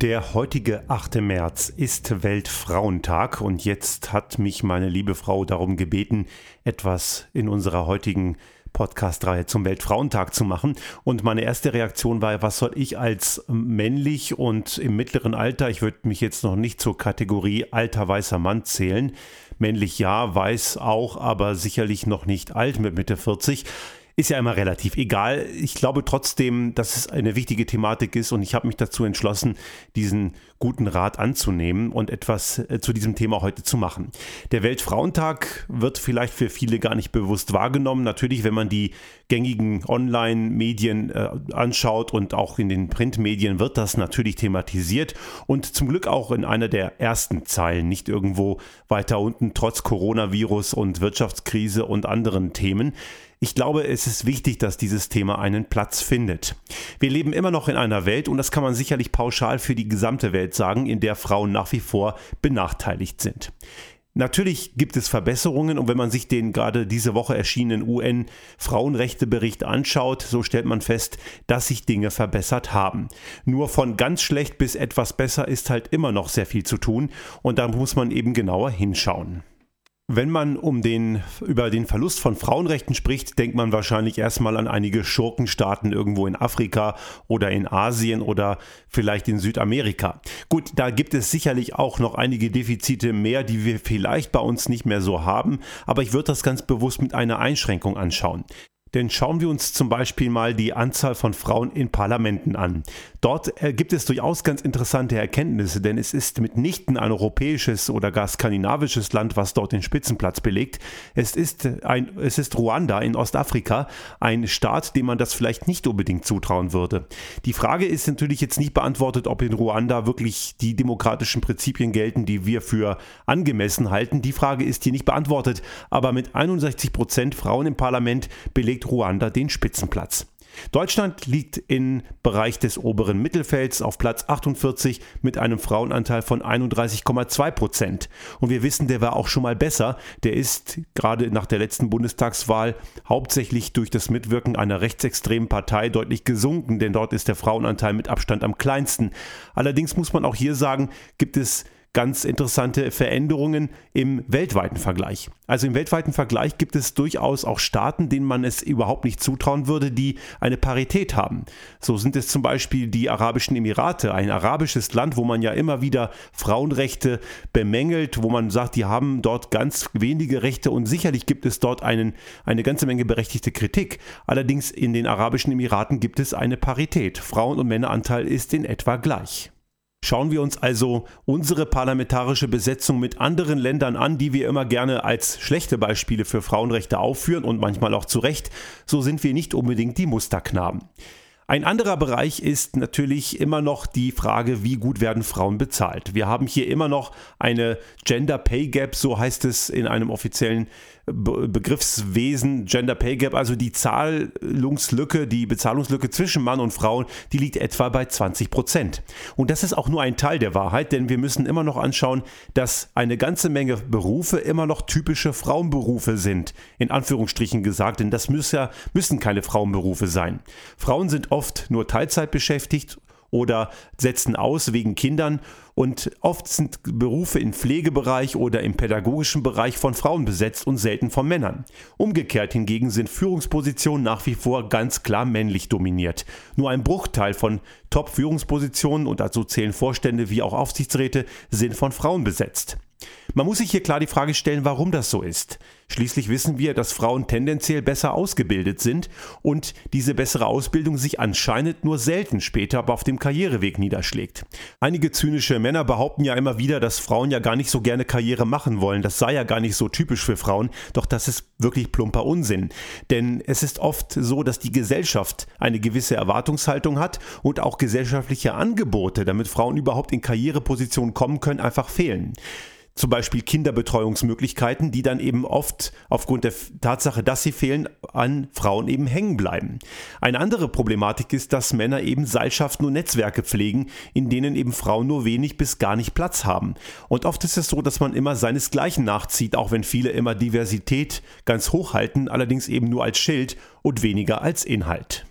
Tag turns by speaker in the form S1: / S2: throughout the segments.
S1: Der heutige 8. März ist Weltfrauentag und jetzt hat mich meine liebe Frau darum gebeten, etwas in unserer heutigen Podcast-Reihe zum Weltfrauentag zu machen. Und meine erste Reaktion war, was soll ich als männlich und im mittleren Alter, ich würde mich jetzt noch nicht zur Kategorie alter weißer Mann zählen, männlich ja, weiß auch, aber sicherlich noch nicht alt mit Mitte 40 ist ja immer relativ egal. Ich glaube trotzdem, dass es eine wichtige Thematik ist und ich habe mich dazu entschlossen, diesen guten Rat anzunehmen und etwas äh, zu diesem Thema heute zu machen. Der Weltfrauentag wird vielleicht für viele gar nicht bewusst wahrgenommen. Natürlich, wenn man die gängigen Online-Medien äh, anschaut und auch in den Printmedien wird das natürlich thematisiert und zum Glück auch in einer der ersten Zeilen, nicht irgendwo weiter unten, trotz Coronavirus und Wirtschaftskrise und anderen Themen. Ich glaube, es ist wichtig, dass dieses Thema einen Platz findet. Wir leben immer noch in einer Welt, und das kann man sicherlich pauschal für die gesamte Welt sagen, in der Frauen nach wie vor benachteiligt sind. Natürlich gibt es Verbesserungen und wenn man sich den gerade diese Woche erschienenen UN-Frauenrechtebericht anschaut, so stellt man fest, dass sich Dinge verbessert haben. Nur von ganz schlecht bis etwas besser ist halt immer noch sehr viel zu tun und da muss man eben genauer hinschauen. Wenn man um den, über den Verlust von Frauenrechten spricht, denkt man wahrscheinlich erstmal an einige Schurkenstaaten irgendwo in Afrika oder in Asien oder vielleicht in Südamerika. Gut, da gibt es sicherlich auch noch einige Defizite mehr, die wir vielleicht bei uns nicht mehr so haben, aber ich würde das ganz bewusst mit einer Einschränkung anschauen. Denn schauen wir uns zum Beispiel mal die Anzahl von Frauen in Parlamenten an. Dort äh, gibt es durchaus ganz interessante Erkenntnisse, denn es ist mitnichten ein europäisches oder gar skandinavisches Land, was dort den Spitzenplatz belegt. Es ist, ein, es ist Ruanda in Ostafrika, ein Staat, dem man das vielleicht nicht unbedingt zutrauen würde. Die Frage ist natürlich jetzt nicht beantwortet, ob in Ruanda wirklich die demokratischen Prinzipien gelten, die wir für angemessen halten. Die Frage ist hier nicht beantwortet, aber mit 61 Prozent Frauen im Parlament belegt belegt Ruanda den Spitzenplatz. Deutschland liegt im Bereich des oberen Mittelfelds auf Platz 48 mit einem Frauenanteil von 31,2 Prozent. Und wir wissen, der war auch schon mal besser. Der ist gerade nach der letzten Bundestagswahl hauptsächlich durch das Mitwirken einer rechtsextremen Partei deutlich gesunken, denn dort ist der Frauenanteil mit Abstand am kleinsten. Allerdings muss man auch hier sagen, gibt es ganz interessante Veränderungen im weltweiten Vergleich. Also im weltweiten Vergleich gibt es durchaus auch Staaten, denen man es überhaupt nicht zutrauen würde, die eine Parität haben. So sind es zum Beispiel die Arabischen Emirate, ein arabisches Land, wo man ja immer wieder Frauenrechte bemängelt, wo man sagt, die haben dort ganz wenige Rechte und sicherlich gibt es dort einen, eine ganze Menge berechtigte Kritik. Allerdings in den Arabischen Emiraten gibt es eine Parität. Frauen- und Männeranteil ist in etwa gleich. Schauen wir uns also unsere parlamentarische Besetzung mit anderen Ländern an, die wir immer gerne als schlechte Beispiele für Frauenrechte aufführen und manchmal auch zu Recht, so sind wir nicht unbedingt die Musterknaben. Ein anderer Bereich ist natürlich immer noch die Frage, wie gut werden Frauen bezahlt. Wir haben hier immer noch eine Gender Pay Gap, so heißt es in einem offiziellen Be Begriffswesen, Gender Pay Gap, also die Zahlungslücke, die Bezahlungslücke zwischen Mann und Frau, die liegt etwa bei 20 Prozent. Und das ist auch nur ein Teil der Wahrheit, denn wir müssen immer noch anschauen, dass eine ganze Menge Berufe immer noch typische Frauenberufe sind, in Anführungsstrichen gesagt, denn das müssen, ja, müssen keine Frauenberufe sein. Frauen sind oft nur Teilzeit beschäftigt oder setzen aus wegen Kindern und oft sind Berufe im Pflegebereich oder im pädagogischen Bereich von Frauen besetzt und selten von Männern. Umgekehrt hingegen sind Führungspositionen nach wie vor ganz klar männlich dominiert. Nur ein Bruchteil von Top-Führungspositionen und dazu zählen Vorstände wie auch Aufsichtsräte sind von Frauen besetzt. Man muss sich hier klar die Frage stellen, warum das so ist. Schließlich wissen wir, dass Frauen tendenziell besser ausgebildet sind und diese bessere Ausbildung sich anscheinend nur selten später aber auf dem Karriereweg niederschlägt. Einige zynische Männer behaupten ja immer wieder, dass Frauen ja gar nicht so gerne Karriere machen wollen. Das sei ja gar nicht so typisch für Frauen, doch das ist wirklich plumper Unsinn. Denn es ist oft so, dass die Gesellschaft eine gewisse Erwartungshaltung hat und auch gesellschaftliche Angebote, damit Frauen überhaupt in Karrierepositionen kommen können, einfach fehlen zum Beispiel Kinderbetreuungsmöglichkeiten, die dann eben oft aufgrund der Tatsache, dass sie fehlen, an Frauen eben hängen bleiben. Eine andere Problematik ist, dass Männer eben Seilschaften und Netzwerke pflegen, in denen eben Frauen nur wenig bis gar nicht Platz haben. Und oft ist es so, dass man immer seinesgleichen nachzieht, auch wenn viele immer Diversität ganz hoch halten, allerdings eben nur als Schild und weniger als Inhalt.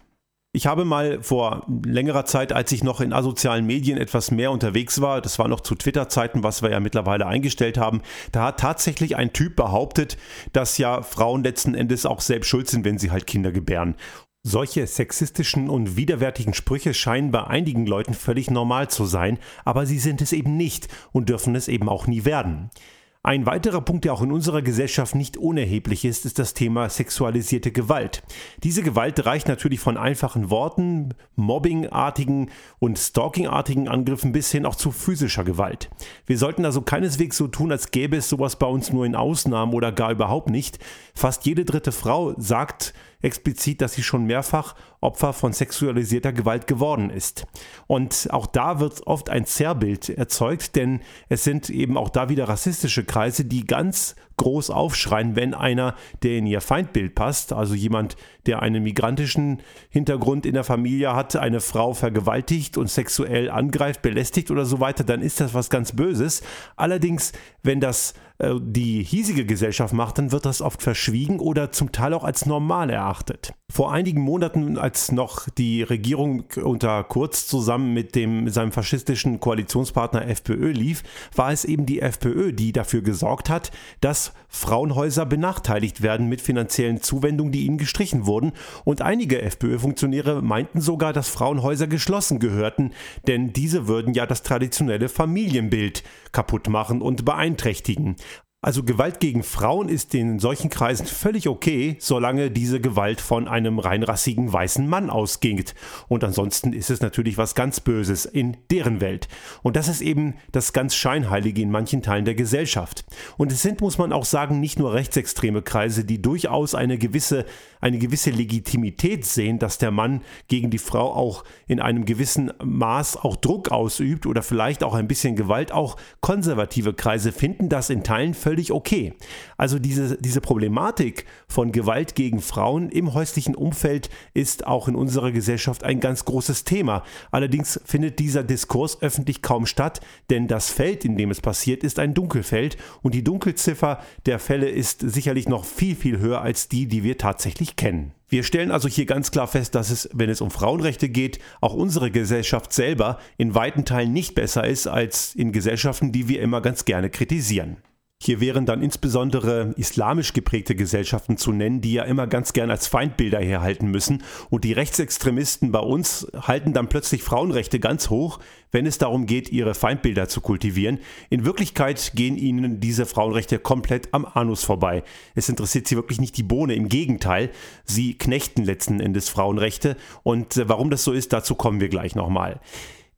S1: Ich habe mal vor längerer Zeit, als ich noch in asozialen Medien etwas mehr unterwegs war, das war noch zu Twitter-Zeiten, was wir ja mittlerweile eingestellt haben, da hat tatsächlich ein Typ behauptet, dass ja Frauen letzten Endes auch selbst schuld sind, wenn sie halt Kinder gebären. Solche sexistischen und widerwärtigen Sprüche scheinen bei einigen Leuten völlig normal zu sein, aber sie sind es eben nicht und dürfen es eben auch nie werden. Ein weiterer Punkt, der auch in unserer Gesellschaft nicht unerheblich ist, ist das Thema sexualisierte Gewalt. Diese Gewalt reicht natürlich von einfachen Worten, mobbingartigen und stalkingartigen Angriffen bis hin auch zu physischer Gewalt. Wir sollten also keineswegs so tun, als gäbe es sowas bei uns nur in Ausnahmen oder gar überhaupt nicht. Fast jede dritte Frau sagt, explizit, dass sie schon mehrfach Opfer von sexualisierter Gewalt geworden ist. Und auch da wird oft ein Zerrbild erzeugt, denn es sind eben auch da wieder rassistische Kreise, die ganz groß aufschreien, wenn einer, der in ihr Feindbild passt, also jemand, der einen migrantischen Hintergrund in der Familie hat, eine Frau vergewaltigt und sexuell angreift, belästigt oder so weiter, dann ist das was ganz Böses. Allerdings, wenn das äh, die hiesige Gesellschaft macht, dann wird das oft verschwiegen oder zum Teil auch als normal erachtet. Vor einigen Monaten, als noch die Regierung unter Kurz zusammen mit dem, seinem faschistischen Koalitionspartner FPÖ lief, war es eben die FPÖ, die dafür gesorgt hat, dass Frauenhäuser benachteiligt werden mit finanziellen Zuwendungen, die ihnen gestrichen wurden. Und einige FPÖ-Funktionäre meinten sogar, dass Frauenhäuser geschlossen gehörten, denn diese würden ja das traditionelle Familienbild kaputt machen und beeinträchtigen. Also Gewalt gegen Frauen ist in solchen Kreisen völlig okay, solange diese Gewalt von einem reinrassigen weißen Mann ausgeht. Und ansonsten ist es natürlich was ganz Böses in deren Welt. Und das ist eben das ganz Scheinheilige in manchen Teilen der Gesellschaft. Und es sind, muss man auch sagen, nicht nur rechtsextreme Kreise, die durchaus eine gewisse, eine gewisse Legitimität sehen, dass der Mann gegen die Frau auch in einem gewissen Maß auch Druck ausübt oder vielleicht auch ein bisschen Gewalt. Auch konservative Kreise finden das in Teilen völlig völlig okay. Also diese, diese Problematik von Gewalt gegen Frauen im häuslichen Umfeld ist auch in unserer Gesellschaft ein ganz großes Thema. Allerdings findet dieser Diskurs öffentlich kaum statt, denn das Feld, in dem es passiert, ist ein Dunkelfeld und die Dunkelziffer der Fälle ist sicherlich noch viel, viel höher als die, die wir tatsächlich kennen. Wir stellen also hier ganz klar fest, dass es, wenn es um Frauenrechte geht, auch unsere Gesellschaft selber in weiten Teilen nicht besser ist als in Gesellschaften, die wir immer ganz gerne kritisieren. Hier wären dann insbesondere islamisch geprägte Gesellschaften zu nennen, die ja immer ganz gern als Feindbilder herhalten müssen. Und die Rechtsextremisten bei uns halten dann plötzlich Frauenrechte ganz hoch, wenn es darum geht, ihre Feindbilder zu kultivieren. In Wirklichkeit gehen ihnen diese Frauenrechte komplett am Anus vorbei. Es interessiert sie wirklich nicht die Bohne, im Gegenteil, sie knechten letzten Endes Frauenrechte. Und äh, warum das so ist, dazu kommen wir gleich nochmal.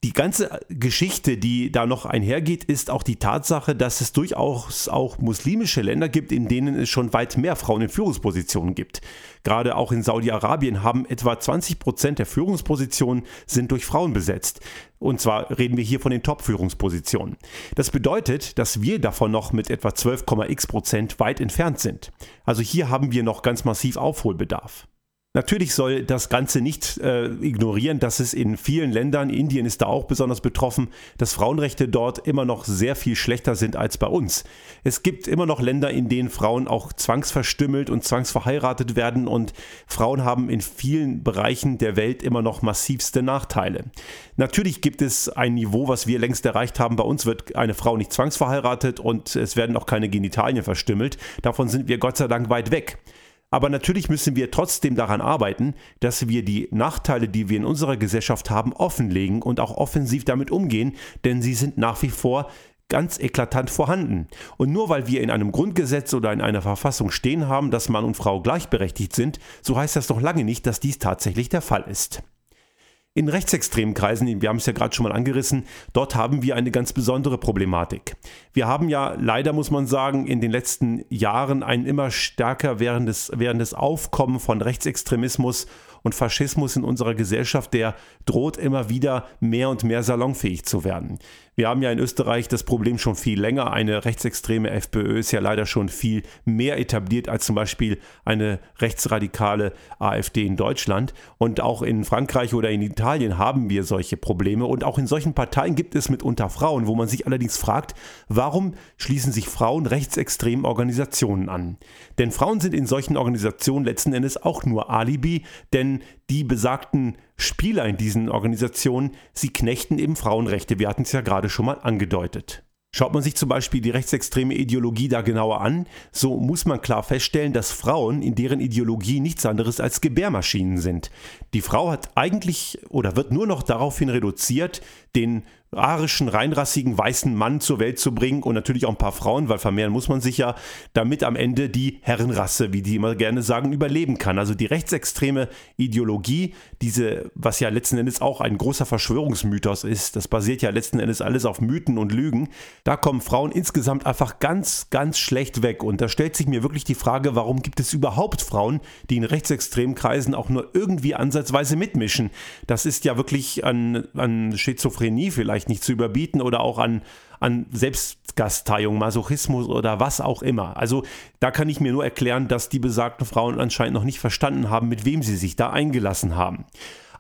S1: Die ganze Geschichte, die da noch einhergeht, ist auch die Tatsache, dass es durchaus auch muslimische Länder gibt, in denen es schon weit mehr Frauen in Führungspositionen gibt. Gerade auch in Saudi-Arabien haben etwa 20 Prozent der Führungspositionen sind durch Frauen besetzt. Und zwar reden wir hier von den Top-Führungspositionen. Das bedeutet, dass wir davon noch mit etwa 12,x Prozent weit entfernt sind. Also hier haben wir noch ganz massiv Aufholbedarf. Natürlich soll das Ganze nicht äh, ignorieren, dass es in vielen Ländern, Indien ist da auch besonders betroffen, dass Frauenrechte dort immer noch sehr viel schlechter sind als bei uns. Es gibt immer noch Länder, in denen Frauen auch zwangsverstümmelt und zwangsverheiratet werden und Frauen haben in vielen Bereichen der Welt immer noch massivste Nachteile. Natürlich gibt es ein Niveau, was wir längst erreicht haben. Bei uns wird eine Frau nicht zwangsverheiratet und es werden auch keine Genitalien verstümmelt. Davon sind wir Gott sei Dank weit weg. Aber natürlich müssen wir trotzdem daran arbeiten, dass wir die Nachteile, die wir in unserer Gesellschaft haben, offenlegen und auch offensiv damit umgehen, denn sie sind nach wie vor ganz eklatant vorhanden. Und nur weil wir in einem Grundgesetz oder in einer Verfassung stehen haben, dass Mann und Frau gleichberechtigt sind, so heißt das noch lange nicht, dass dies tatsächlich der Fall ist. In rechtsextremen Kreisen, wir haben es ja gerade schon mal angerissen, dort haben wir eine ganz besondere Problematik. Wir haben ja leider, muss man sagen, in den letzten Jahren ein immer stärker währendes, währendes Aufkommen von Rechtsextremismus und Faschismus in unserer Gesellschaft, der droht immer wieder mehr und mehr salonfähig zu werden. Wir haben ja in Österreich das Problem schon viel länger. Eine rechtsextreme FPÖ ist ja leider schon viel mehr etabliert als zum Beispiel eine rechtsradikale AfD in Deutschland. Und auch in Frankreich oder in Italien haben wir solche Probleme. Und auch in solchen Parteien gibt es mitunter Frauen, wo man sich allerdings fragt, warum schließen sich Frauen rechtsextremen Organisationen an? Denn Frauen sind in solchen Organisationen letzten Endes auch nur Alibi, denn die besagten Spieler in diesen Organisationen, sie knechten eben Frauenrechte. Wir hatten es ja gerade schon mal angedeutet. Schaut man sich zum Beispiel die rechtsextreme Ideologie da genauer an, so muss man klar feststellen, dass Frauen in deren Ideologie nichts anderes als Gebärmaschinen sind. Die Frau hat eigentlich oder wird nur noch daraufhin reduziert, den arischen, reinrassigen, weißen Mann zur Welt zu bringen und natürlich auch ein paar Frauen, weil vermehren muss man sich ja, damit am Ende die Herrenrasse, wie die immer gerne sagen, überleben kann. Also die rechtsextreme Ideologie, diese, was ja letzten Endes auch ein großer Verschwörungsmythos ist, das basiert ja letzten Endes alles auf Mythen und Lügen, da kommen Frauen insgesamt einfach ganz, ganz schlecht weg. Und da stellt sich mir wirklich die Frage, warum gibt es überhaupt Frauen, die in rechtsextremen Kreisen auch nur irgendwie ansatzweise mitmischen? Das ist ja wirklich an, an Schizophrenie vielleicht vielleicht nicht zu überbieten oder auch an, an Selbstgasteiung, Masochismus oder was auch immer. Also da kann ich mir nur erklären, dass die besagten Frauen anscheinend noch nicht verstanden haben, mit wem sie sich da eingelassen haben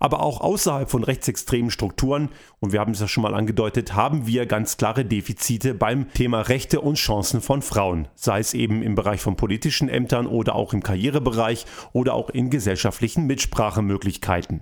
S1: aber auch außerhalb von rechtsextremen Strukturen, und wir haben es ja schon mal angedeutet, haben wir ganz klare Defizite beim Thema Rechte und Chancen von Frauen, sei es eben im Bereich von politischen Ämtern oder auch im Karrierebereich oder auch in gesellschaftlichen Mitsprachemöglichkeiten.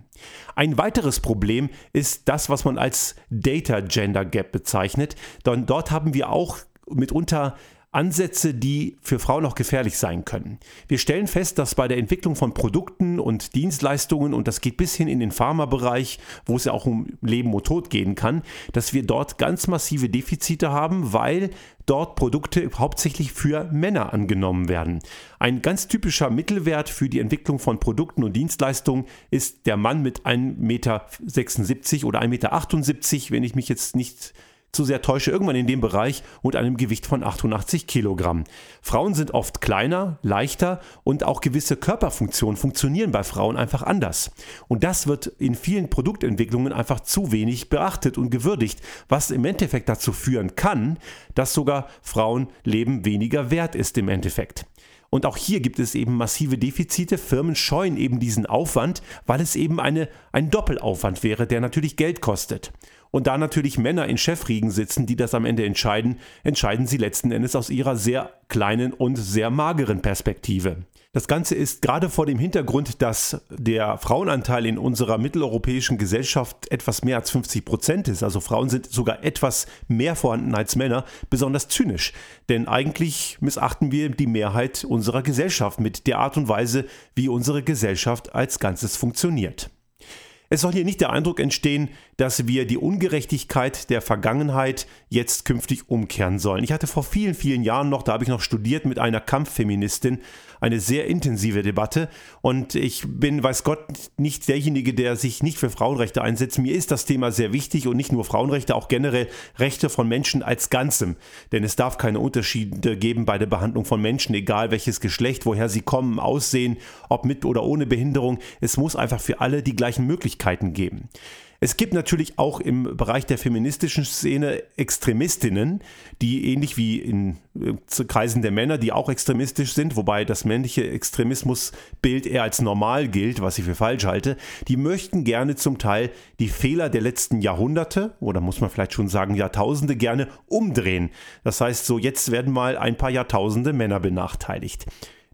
S1: Ein weiteres Problem ist das, was man als Data Gender Gap bezeichnet, denn dort haben wir auch mitunter Ansätze, die für Frauen auch gefährlich sein können. Wir stellen fest, dass bei der Entwicklung von Produkten und Dienstleistungen, und das geht bis hin in den Pharmabereich, wo es ja auch um Leben und Tod gehen kann, dass wir dort ganz massive Defizite haben, weil dort Produkte hauptsächlich für Männer angenommen werden. Ein ganz typischer Mittelwert für die Entwicklung von Produkten und Dienstleistungen ist der Mann mit 1,76 Meter oder 1,78 Meter, wenn ich mich jetzt nicht zu sehr täusche, irgendwann in dem Bereich und einem Gewicht von 88 Kilogramm. Frauen sind oft kleiner, leichter und auch gewisse Körperfunktionen funktionieren bei Frauen einfach anders. Und das wird in vielen Produktentwicklungen einfach zu wenig beachtet und gewürdigt, was im Endeffekt dazu führen kann, dass sogar Frauenleben weniger wert ist im Endeffekt. Und auch hier gibt es eben massive Defizite. Firmen scheuen eben diesen Aufwand, weil es eben eine, ein Doppelaufwand wäre, der natürlich Geld kostet. Und da natürlich Männer in Chefriegen sitzen, die das am Ende entscheiden, entscheiden sie letzten Endes aus ihrer sehr kleinen und sehr mageren Perspektive. Das Ganze ist gerade vor dem Hintergrund, dass der Frauenanteil in unserer mitteleuropäischen Gesellschaft etwas mehr als 50 Prozent ist. Also Frauen sind sogar etwas mehr vorhanden als Männer, besonders zynisch. Denn eigentlich missachten wir die Mehrheit unserer Gesellschaft mit der Art und Weise, wie unsere Gesellschaft als Ganzes funktioniert. Es soll hier nicht der Eindruck entstehen, dass wir die Ungerechtigkeit der Vergangenheit jetzt künftig umkehren sollen. Ich hatte vor vielen, vielen Jahren noch, da habe ich noch studiert mit einer Kampffeministin, eine sehr intensive Debatte. Und ich bin, weiß Gott, nicht derjenige, der sich nicht für Frauenrechte einsetzt. Mir ist das Thema sehr wichtig und nicht nur Frauenrechte, auch generell Rechte von Menschen als Ganzem. Denn es darf keine Unterschiede geben bei der Behandlung von Menschen, egal welches Geschlecht, woher sie kommen, aussehen, ob mit oder ohne Behinderung. Es muss einfach für alle die gleichen Möglichkeiten geben. Es gibt natürlich auch im Bereich der feministischen Szene Extremistinnen, die ähnlich wie in äh, Kreisen der Männer, die auch extremistisch sind, wobei das männliche Extremismusbild eher als normal gilt, was ich für falsch halte, die möchten gerne zum Teil die Fehler der letzten Jahrhunderte oder muss man vielleicht schon sagen Jahrtausende gerne umdrehen. Das heißt, so jetzt werden mal ein paar Jahrtausende Männer benachteiligt.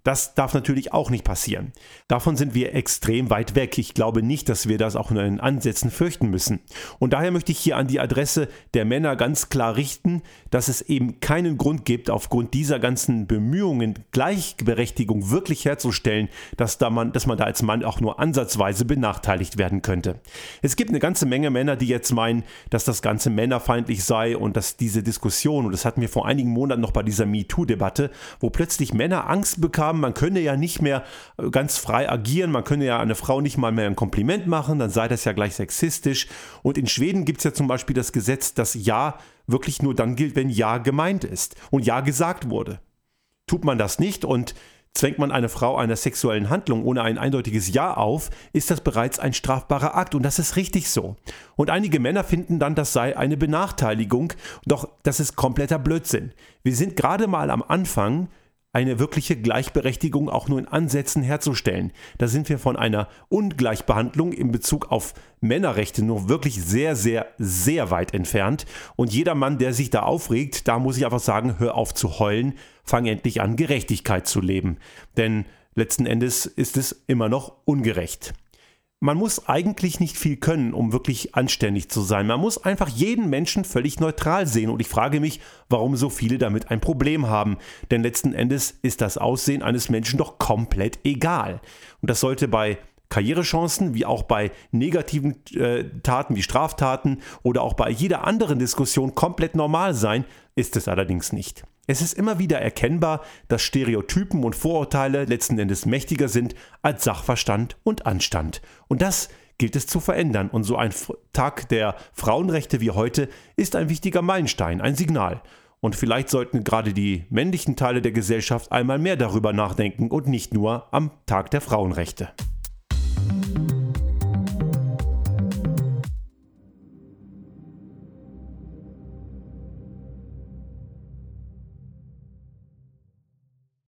S1: Das darf natürlich auch nicht passieren. Davon sind wir extrem weit weg. Ich glaube nicht, dass wir das auch nur in Ansätzen fürchten müssen. Und daher möchte ich hier an die Adresse der Männer ganz klar richten, dass es eben keinen Grund gibt, aufgrund dieser ganzen Bemühungen, Gleichberechtigung wirklich herzustellen, dass, da man, dass man da als Mann auch nur ansatzweise benachteiligt werden könnte. Es gibt eine ganze Menge Männer, die jetzt meinen, dass das Ganze männerfeindlich sei und dass diese Diskussion, und das hatten wir vor einigen Monaten noch bei dieser MeToo-Debatte, wo plötzlich Männer Angst bekamen, haben, man könne ja nicht mehr äh, ganz frei agieren, man könne ja eine Frau nicht mal mehr ein Kompliment machen, dann sei das ja gleich sexistisch. Und in Schweden gibt es ja zum Beispiel das Gesetz, dass Ja wirklich nur dann gilt, wenn Ja gemeint ist und Ja gesagt wurde. Tut man das nicht und Zwängt man eine Frau einer sexuellen Handlung ohne ein eindeutiges Ja auf, ist das bereits ein strafbarer Akt und das ist richtig so. Und einige Männer finden dann, das sei eine Benachteiligung, doch das ist kompletter Blödsinn. Wir sind gerade mal am Anfang eine wirkliche Gleichberechtigung auch nur in Ansätzen herzustellen. Da sind wir von einer Ungleichbehandlung in Bezug auf Männerrechte nur wirklich sehr, sehr, sehr weit entfernt. Und jeder Mann, der sich da aufregt, da muss ich einfach sagen, hör auf zu heulen, fang endlich an, Gerechtigkeit zu leben. Denn letzten Endes ist es immer noch ungerecht. Man muss eigentlich nicht viel können, um wirklich anständig zu sein. Man muss einfach jeden Menschen völlig neutral sehen. Und ich frage mich, warum so viele damit ein Problem haben. Denn letzten Endes ist das Aussehen eines Menschen doch komplett egal. Und das sollte bei Karrierechancen wie auch bei negativen äh, Taten wie Straftaten oder auch bei jeder anderen Diskussion komplett normal sein, ist es allerdings nicht. Es ist immer wieder erkennbar, dass Stereotypen und Vorurteile letzten Endes mächtiger sind als Sachverstand und Anstand. Und das gilt es zu verändern. Und so ein Tag der Frauenrechte wie heute ist ein wichtiger Meilenstein, ein Signal. Und vielleicht sollten gerade die männlichen Teile der Gesellschaft einmal mehr darüber nachdenken und nicht nur am Tag der Frauenrechte.